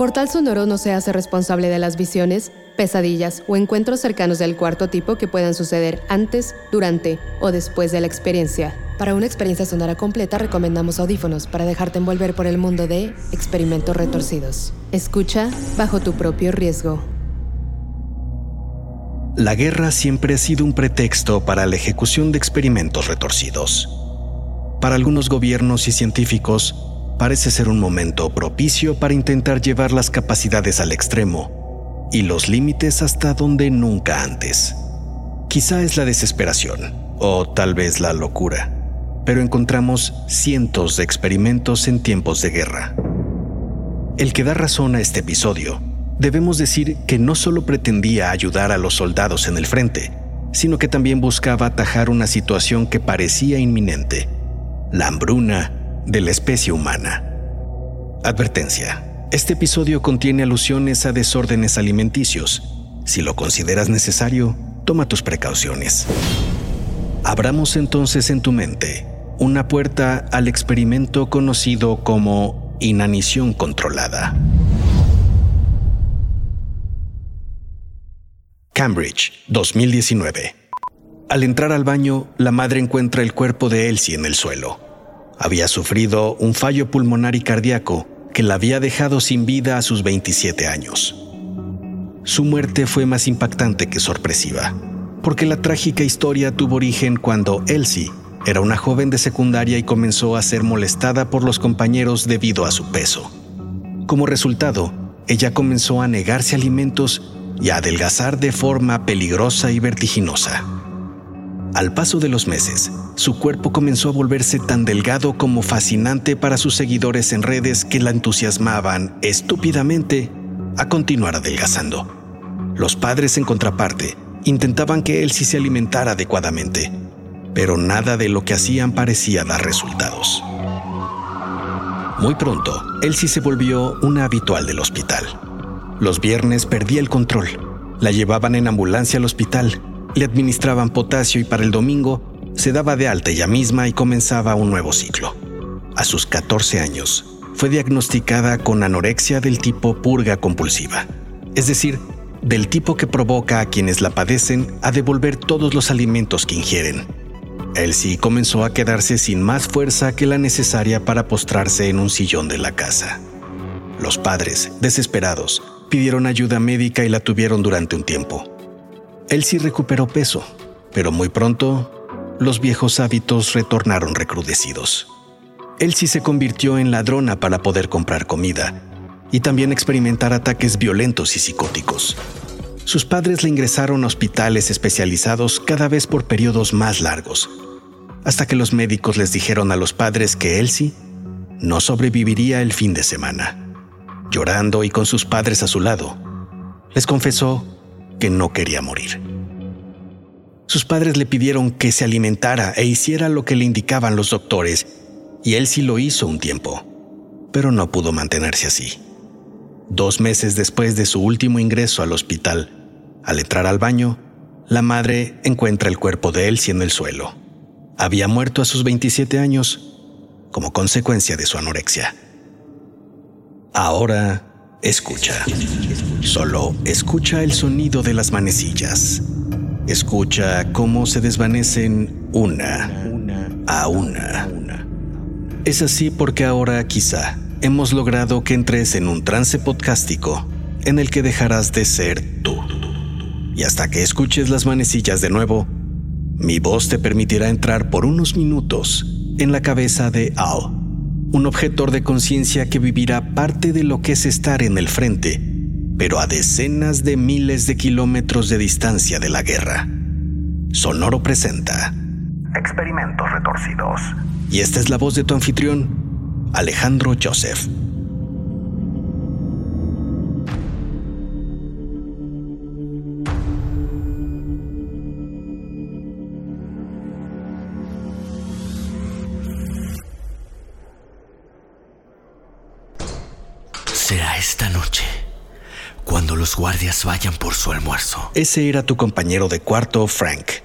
Portal Sonoro no se hace responsable de las visiones, pesadillas o encuentros cercanos del cuarto tipo que puedan suceder antes, durante o después de la experiencia. Para una experiencia sonora completa recomendamos audífonos para dejarte envolver por el mundo de experimentos retorcidos. Escucha bajo tu propio riesgo. La guerra siempre ha sido un pretexto para la ejecución de experimentos retorcidos. Para algunos gobiernos y científicos, parece ser un momento propicio para intentar llevar las capacidades al extremo y los límites hasta donde nunca antes. Quizá es la desesperación o tal vez la locura, pero encontramos cientos de experimentos en tiempos de guerra. El que da razón a este episodio, debemos decir que no solo pretendía ayudar a los soldados en el frente, sino que también buscaba atajar una situación que parecía inminente, la hambruna de la especie humana. Advertencia. Este episodio contiene alusiones a desórdenes alimenticios. Si lo consideras necesario, toma tus precauciones. Abramos entonces en tu mente una puerta al experimento conocido como inanición controlada. Cambridge, 2019. Al entrar al baño, la madre encuentra el cuerpo de Elsie en el suelo. Había sufrido un fallo pulmonar y cardíaco que la había dejado sin vida a sus 27 años. Su muerte fue más impactante que sorpresiva, porque la trágica historia tuvo origen cuando Elsie era una joven de secundaria y comenzó a ser molestada por los compañeros debido a su peso. Como resultado, ella comenzó a negarse alimentos y a adelgazar de forma peligrosa y vertiginosa. Al paso de los meses, su cuerpo comenzó a volverse tan delgado como fascinante para sus seguidores en redes que la entusiasmaban estúpidamente a continuar adelgazando. Los padres, en contraparte, intentaban que él sí se alimentara adecuadamente, pero nada de lo que hacían parecía dar resultados. Muy pronto, Elsie se volvió una habitual del hospital. Los viernes perdía el control. La llevaban en ambulancia al hospital le administraban potasio y para el domingo se daba de alta ella misma y comenzaba un nuevo ciclo. A sus 14 años, fue diagnosticada con anorexia del tipo purga compulsiva, es decir, del tipo que provoca a quienes la padecen a devolver todos los alimentos que ingieren. Elsie comenzó a quedarse sin más fuerza que la necesaria para postrarse en un sillón de la casa. Los padres, desesperados, pidieron ayuda médica y la tuvieron durante un tiempo. Él sí recuperó peso, pero muy pronto los viejos hábitos retornaron recrudecidos. Él sí se convirtió en ladrona para poder comprar comida y también experimentar ataques violentos y psicóticos. Sus padres le ingresaron a hospitales especializados cada vez por periodos más largos, hasta que los médicos les dijeron a los padres que Elsie no sobreviviría el fin de semana. Llorando y con sus padres a su lado, les confesó que no quería morir. Sus padres le pidieron que se alimentara e hiciera lo que le indicaban los doctores, y él sí lo hizo un tiempo, pero no pudo mantenerse así. Dos meses después de su último ingreso al hospital, al entrar al baño, la madre encuentra el cuerpo de Elsie en el suelo. Había muerto a sus 27 años como consecuencia de su anorexia. Ahora Escucha. Solo escucha el sonido de las manecillas. Escucha cómo se desvanecen una a una. Es así porque ahora quizá hemos logrado que entres en un trance podcástico en el que dejarás de ser tú. Y hasta que escuches las manecillas de nuevo, mi voz te permitirá entrar por unos minutos en la cabeza de Al un objetor de conciencia que vivirá parte de lo que es estar en el frente, pero a decenas de miles de kilómetros de distancia de la guerra. Sonoro presenta Experimentos Retorcidos. Y esta es la voz de tu anfitrión, Alejandro Joseph. Cuando los guardias vayan por su almuerzo. Ese era tu compañero de cuarto, Frank.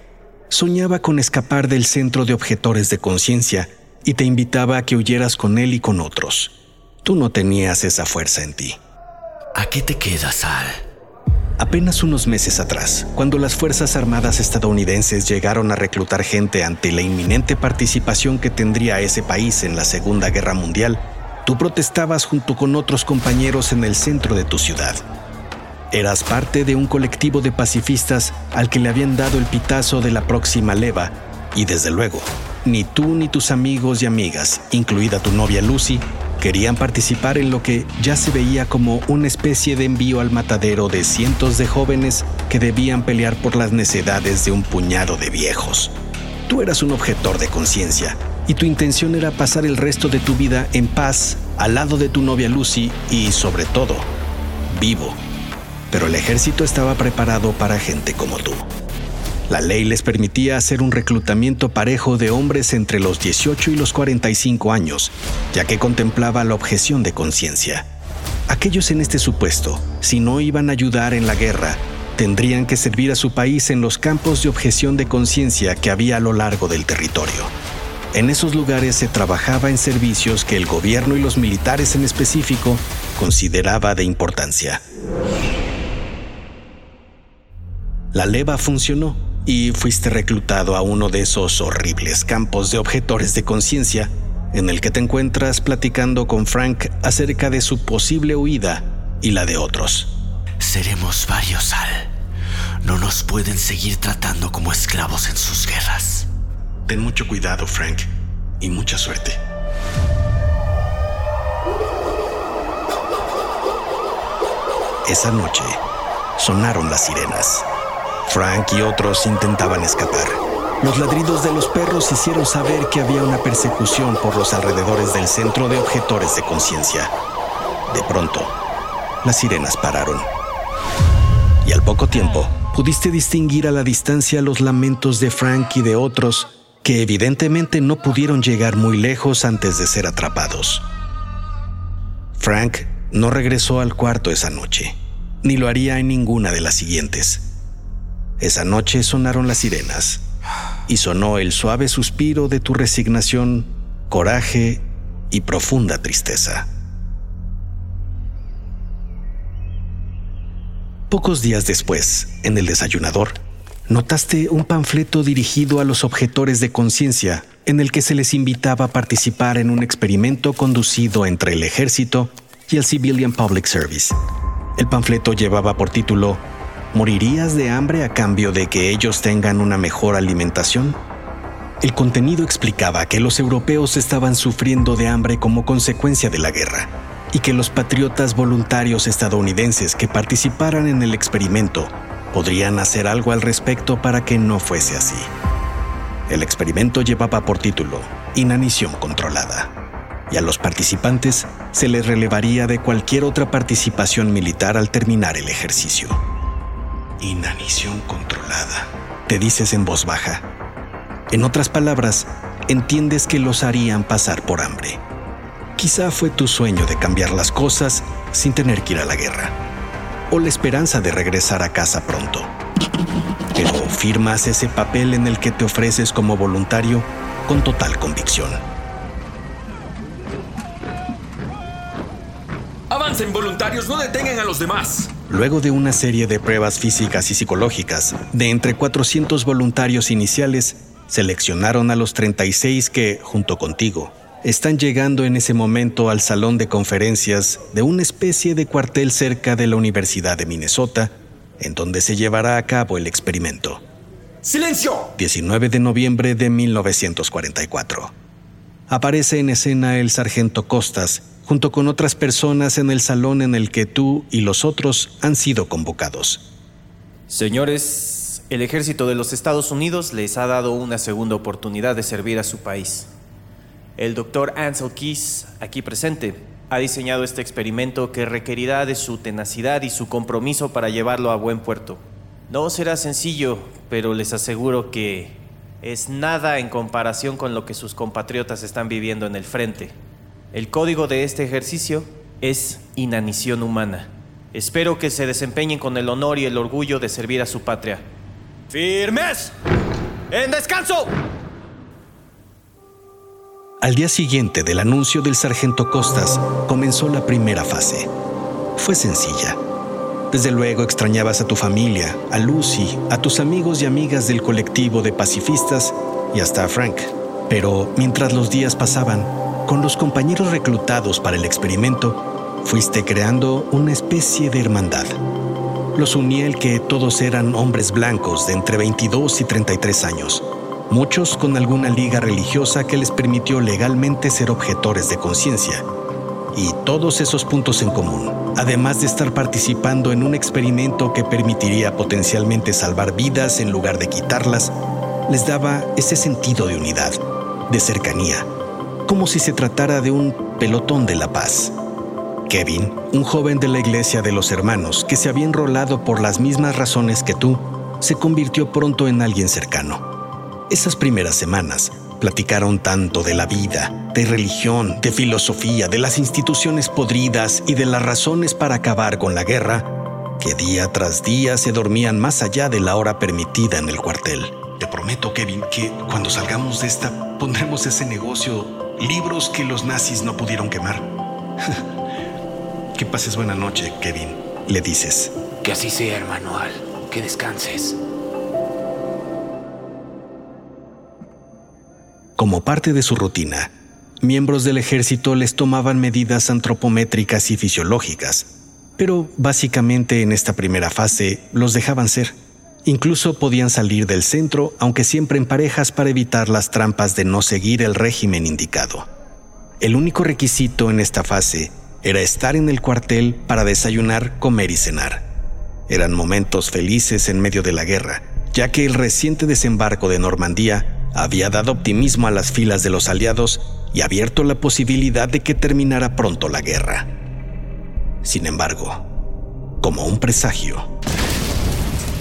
Soñaba con escapar del centro de objetores de conciencia y te invitaba a que huyeras con él y con otros. Tú no tenías esa fuerza en ti. ¿A qué te quedas, Al? Apenas unos meses atrás, cuando las Fuerzas Armadas estadounidenses llegaron a reclutar gente ante la inminente participación que tendría ese país en la Segunda Guerra Mundial, tú protestabas junto con otros compañeros en el centro de tu ciudad. Eras parte de un colectivo de pacifistas al que le habían dado el pitazo de la próxima leva y desde luego, ni tú ni tus amigos y amigas, incluida tu novia Lucy, querían participar en lo que ya se veía como una especie de envío al matadero de cientos de jóvenes que debían pelear por las necedades de un puñado de viejos. Tú eras un objetor de conciencia y tu intención era pasar el resto de tu vida en paz al lado de tu novia Lucy y, sobre todo, vivo pero el ejército estaba preparado para gente como tú. La ley les permitía hacer un reclutamiento parejo de hombres entre los 18 y los 45 años, ya que contemplaba la objeción de conciencia. Aquellos en este supuesto, si no iban a ayudar en la guerra, tendrían que servir a su país en los campos de objeción de conciencia que había a lo largo del territorio. En esos lugares se trabajaba en servicios que el gobierno y los militares en específico consideraba de importancia. La leva funcionó y fuiste reclutado a uno de esos horribles campos de objetores de conciencia en el que te encuentras platicando con Frank acerca de su posible huida y la de otros. Seremos varios, Al. No nos pueden seguir tratando como esclavos en sus guerras. Ten mucho cuidado, Frank, y mucha suerte. Esa noche sonaron las sirenas. Frank y otros intentaban escapar. Los ladridos de los perros hicieron saber que había una persecución por los alrededores del centro de objetores de conciencia. De pronto, las sirenas pararon. Y al poco tiempo, pudiste distinguir a la distancia los lamentos de Frank y de otros que evidentemente no pudieron llegar muy lejos antes de ser atrapados. Frank no regresó al cuarto esa noche, ni lo haría en ninguna de las siguientes. Esa noche sonaron las sirenas y sonó el suave suspiro de tu resignación, coraje y profunda tristeza. Pocos días después, en el desayunador, notaste un panfleto dirigido a los objetores de conciencia en el que se les invitaba a participar en un experimento conducido entre el ejército y el Civilian Public Service. El panfleto llevaba por título ¿Morirías de hambre a cambio de que ellos tengan una mejor alimentación? El contenido explicaba que los europeos estaban sufriendo de hambre como consecuencia de la guerra y que los patriotas voluntarios estadounidenses que participaran en el experimento podrían hacer algo al respecto para que no fuese así. El experimento llevaba por título Inanición controlada y a los participantes se les relevaría de cualquier otra participación militar al terminar el ejercicio. Inanición controlada, te dices en voz baja. En otras palabras, entiendes que los harían pasar por hambre. Quizá fue tu sueño de cambiar las cosas sin tener que ir a la guerra, o la esperanza de regresar a casa pronto. Pero firmas ese papel en el que te ofreces como voluntario con total convicción. Avancen voluntarios, no detengan a los demás. Luego de una serie de pruebas físicas y psicológicas, de entre 400 voluntarios iniciales, seleccionaron a los 36 que, junto contigo, están llegando en ese momento al salón de conferencias de una especie de cuartel cerca de la Universidad de Minnesota, en donde se llevará a cabo el experimento. ¡Silencio! 19 de noviembre de 1944. Aparece en escena el sargento Costas junto con otras personas en el salón en el que tú y los otros han sido convocados. Señores, El ejército de los Estados Unidos les ha dado una segunda oportunidad de servir a su país. El doctor Ansel Keys, aquí presente, ha diseñado este experimento que requerirá de su tenacidad y su compromiso para llevarlo a buen puerto. No será sencillo, pero les aseguro que es nada en comparación con lo que sus compatriotas están viviendo en el frente. El código de este ejercicio es inanición humana. Espero que se desempeñen con el honor y el orgullo de servir a su patria. ¡Firmes! ¡En descanso! Al día siguiente del anuncio del sargento Costas, comenzó la primera fase. Fue sencilla. Desde luego extrañabas a tu familia, a Lucy, a tus amigos y amigas del colectivo de pacifistas y hasta a Frank. Pero mientras los días pasaban, con los compañeros reclutados para el experimento, fuiste creando una especie de hermandad. Los unía el que todos eran hombres blancos de entre 22 y 33 años, muchos con alguna liga religiosa que les permitió legalmente ser objetores de conciencia. Y todos esos puntos en común, además de estar participando en un experimento que permitiría potencialmente salvar vidas en lugar de quitarlas, les daba ese sentido de unidad, de cercanía, como si se tratara de un pelotón de la paz. Kevin, un joven de la iglesia de los hermanos que se había enrolado por las mismas razones que tú, se convirtió pronto en alguien cercano esas primeras semanas platicaron tanto de la vida, de religión, de filosofía, de las instituciones podridas y de las razones para acabar con la guerra, que día tras día se dormían más allá de la hora permitida en el cuartel. Te prometo, Kevin, que cuando salgamos de esta pondremos ese negocio libros que los nazis no pudieron quemar. que pases buena noche, Kevin, le dices. Que así sea, hermano Al. Que descanses. Como parte de su rutina, miembros del ejército les tomaban medidas antropométricas y fisiológicas, pero básicamente en esta primera fase los dejaban ser. Incluso podían salir del centro, aunque siempre en parejas para evitar las trampas de no seguir el régimen indicado. El único requisito en esta fase era estar en el cuartel para desayunar, comer y cenar. Eran momentos felices en medio de la guerra, ya que el reciente desembarco de Normandía había dado optimismo a las filas de los aliados y abierto la posibilidad de que terminara pronto la guerra. Sin embargo, como un presagio,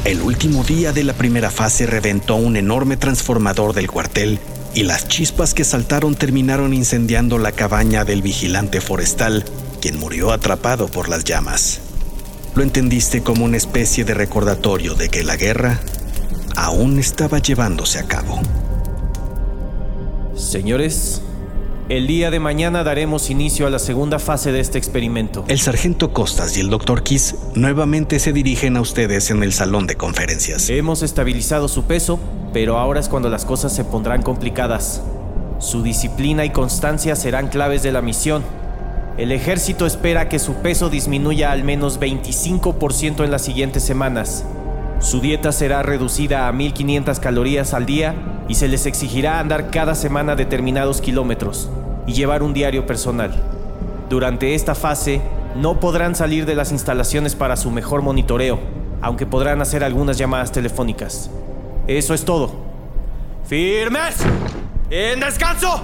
el último día de la primera fase reventó un enorme transformador del cuartel y las chispas que saltaron terminaron incendiando la cabaña del vigilante forestal, quien murió atrapado por las llamas. Lo entendiste como una especie de recordatorio de que la guerra aún estaba llevándose a cabo. Señores, el día de mañana daremos inicio a la segunda fase de este experimento. El sargento Costas y el doctor Kiss nuevamente se dirigen a ustedes en el salón de conferencias. Hemos estabilizado su peso, pero ahora es cuando las cosas se pondrán complicadas. Su disciplina y constancia serán claves de la misión. El ejército espera que su peso disminuya al menos 25% en las siguientes semanas. Su dieta será reducida a 1500 calorías al día y se les exigirá andar cada semana determinados kilómetros y llevar un diario personal. Durante esta fase no podrán salir de las instalaciones para su mejor monitoreo, aunque podrán hacer algunas llamadas telefónicas. Eso es todo. ¡Firmes! ¡En descanso!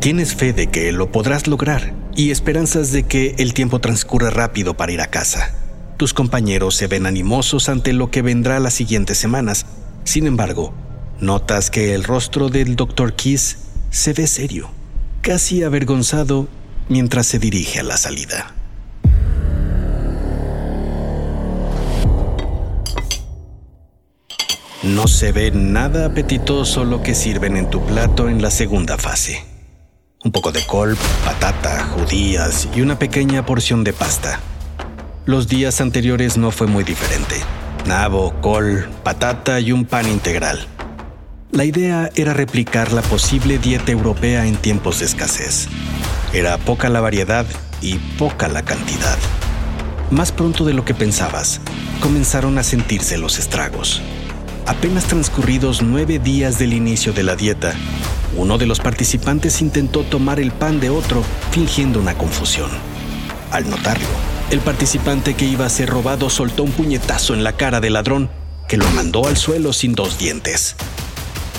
Tienes fe de que lo podrás lograr y esperanzas de que el tiempo transcurra rápido para ir a casa. Tus compañeros se ven animosos ante lo que vendrá las siguientes semanas. Sin embargo, notas que el rostro del Dr. Kiss se ve serio, casi avergonzado mientras se dirige a la salida. No se ve nada apetitoso lo que sirven en tu plato en la segunda fase. Un poco de col, patata, judías y una pequeña porción de pasta. Los días anteriores no fue muy diferente. Nabo, col, patata y un pan integral. La idea era replicar la posible dieta europea en tiempos de escasez. Era poca la variedad y poca la cantidad. Más pronto de lo que pensabas, comenzaron a sentirse los estragos. Apenas transcurridos nueve días del inicio de la dieta, uno de los participantes intentó tomar el pan de otro fingiendo una confusión. Al notarlo, el participante que iba a ser robado soltó un puñetazo en la cara del ladrón que lo mandó al suelo sin dos dientes.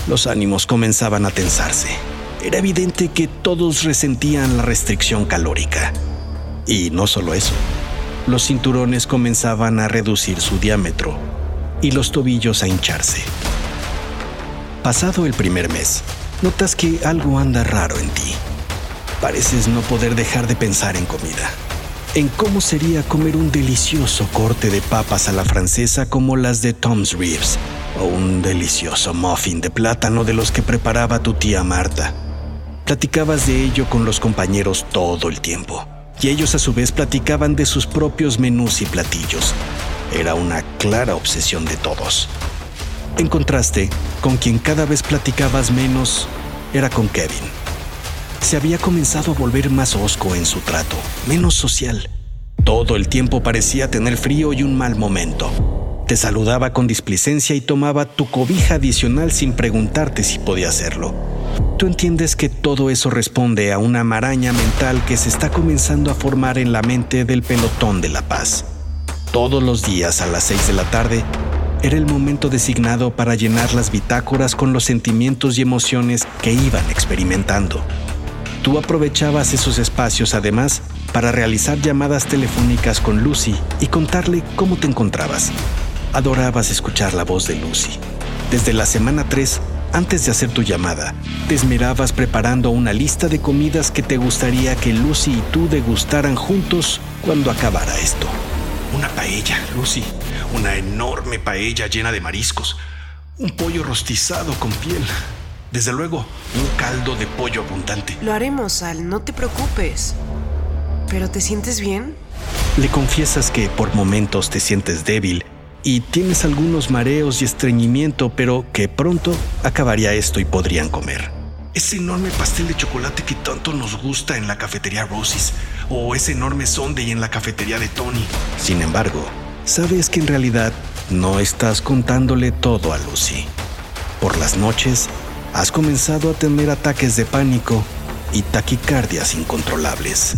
Los ánimos comenzaban a tensarse. Era evidente que todos resentían la restricción calórica. Y no solo eso, los cinturones comenzaban a reducir su diámetro y los tobillos a hincharse. Pasado el primer mes, notas que algo anda raro en ti. Pareces no poder dejar de pensar en comida, en cómo sería comer un delicioso corte de papas a la francesa como las de Tom's Ribs, o un delicioso muffin de plátano de los que preparaba tu tía Marta. Platicabas de ello con los compañeros todo el tiempo, y ellos a su vez platicaban de sus propios menús y platillos. Era una clara obsesión de todos. En contraste, con quien cada vez platicabas menos era con Kevin. Se había comenzado a volver más osco en su trato, menos social. Todo el tiempo parecía tener frío y un mal momento. Te saludaba con displicencia y tomaba tu cobija adicional sin preguntarte si podía hacerlo. Tú entiendes que todo eso responde a una maraña mental que se está comenzando a formar en la mente del pelotón de la paz. Todos los días a las 6 de la tarde era el momento designado para llenar las bitácoras con los sentimientos y emociones que iban experimentando. Tú aprovechabas esos espacios además para realizar llamadas telefónicas con Lucy y contarle cómo te encontrabas. Adorabas escuchar la voz de Lucy. Desde la semana 3, antes de hacer tu llamada, te esmerabas preparando una lista de comidas que te gustaría que Lucy y tú degustaran juntos cuando acabara esto. Una paella, Lucy. Una enorme paella llena de mariscos. Un pollo rostizado con piel. Desde luego, un caldo de pollo abundante. Lo haremos, Al, no te preocupes. ¿Pero te sientes bien? Le confiesas que por momentos te sientes débil y tienes algunos mareos y estreñimiento, pero que pronto acabaría esto y podrían comer. Ese enorme pastel de chocolate que tanto nos gusta en la cafetería Rosie's o ese enorme sundae en la cafetería de Tony. Sin embargo, sabes que en realidad no estás contándole todo a Lucy. Por las noches, has comenzado a tener ataques de pánico y taquicardias incontrolables.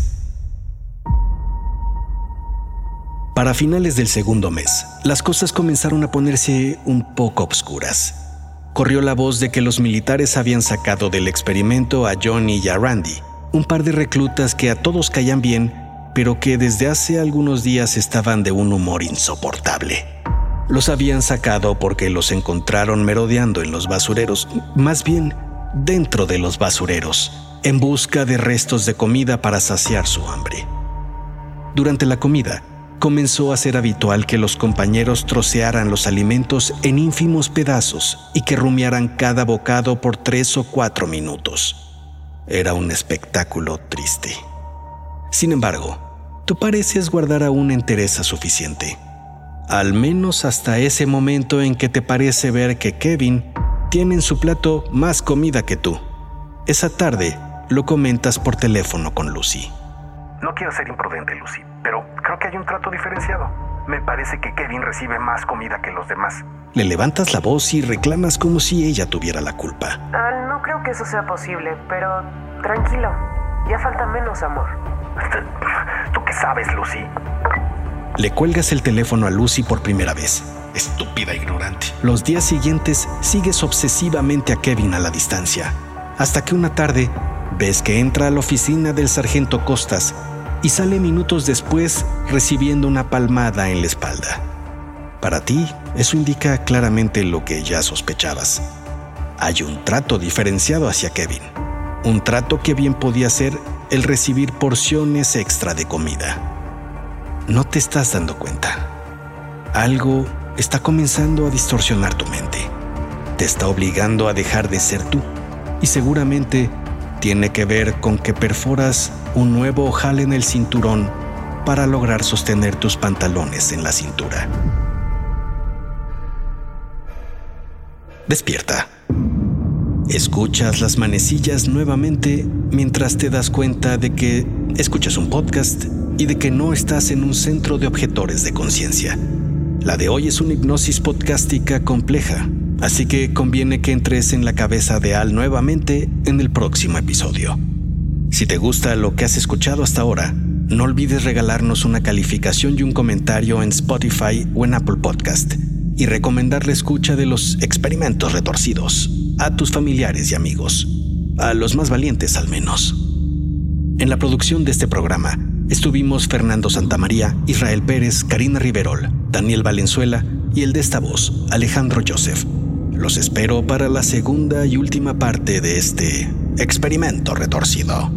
Para finales del segundo mes, las cosas comenzaron a ponerse un poco obscuras. Corrió la voz de que los militares habían sacado del experimento a Johnny y a Randy, un par de reclutas que a todos caían bien, pero que desde hace algunos días estaban de un humor insoportable. Los habían sacado porque los encontraron merodeando en los basureros, más bien dentro de los basureros, en busca de restos de comida para saciar su hambre. Durante la comida, comenzó a ser habitual que los compañeros trocearan los alimentos en ínfimos pedazos y que rumiaran cada bocado por tres o cuatro minutos. Era un espectáculo triste. Sin embargo, tú pareces guardar aún entereza suficiente. Al menos hasta ese momento en que te parece ver que Kevin tiene en su plato más comida que tú. Esa tarde lo comentas por teléfono con Lucy. No quiero ser imprudente, Lucy, pero creo que hay un trato diferenciado. Me parece que Kevin recibe más comida que los demás. Le levantas la voz y reclamas como si ella tuviera la culpa. Ah, no creo que eso sea posible, pero tranquilo. Ya falta menos amor. ¿Tú qué sabes, Lucy? Le cuelgas el teléfono a Lucy por primera vez. Estúpida ignorante. Los días siguientes sigues obsesivamente a Kevin a la distancia, hasta que una tarde ves que entra a la oficina del sargento Costas y sale minutos después recibiendo una palmada en la espalda. Para ti, eso indica claramente lo que ya sospechabas. Hay un trato diferenciado hacia Kevin. Un trato que bien podía ser el recibir porciones extra de comida. No te estás dando cuenta. Algo está comenzando a distorsionar tu mente. Te está obligando a dejar de ser tú. Y seguramente tiene que ver con que perforas un nuevo ojal en el cinturón para lograr sostener tus pantalones en la cintura. Despierta. Escuchas las manecillas nuevamente mientras te das cuenta de que escuchas un podcast y de que no estás en un centro de objetores de conciencia. La de hoy es una hipnosis podcástica compleja, así que conviene que entres en la cabeza de Al nuevamente en el próximo episodio. Si te gusta lo que has escuchado hasta ahora, no olvides regalarnos una calificación y un comentario en Spotify o en Apple Podcast y recomendar la escucha de los experimentos retorcidos a tus familiares y amigos, a los más valientes al menos. En la producción de este programa estuvimos Fernando Santamaría, Israel Pérez, Karina Riverol, Daniel Valenzuela y el de esta voz, Alejandro Joseph. Los espero para la segunda y última parte de este experimento retorcido.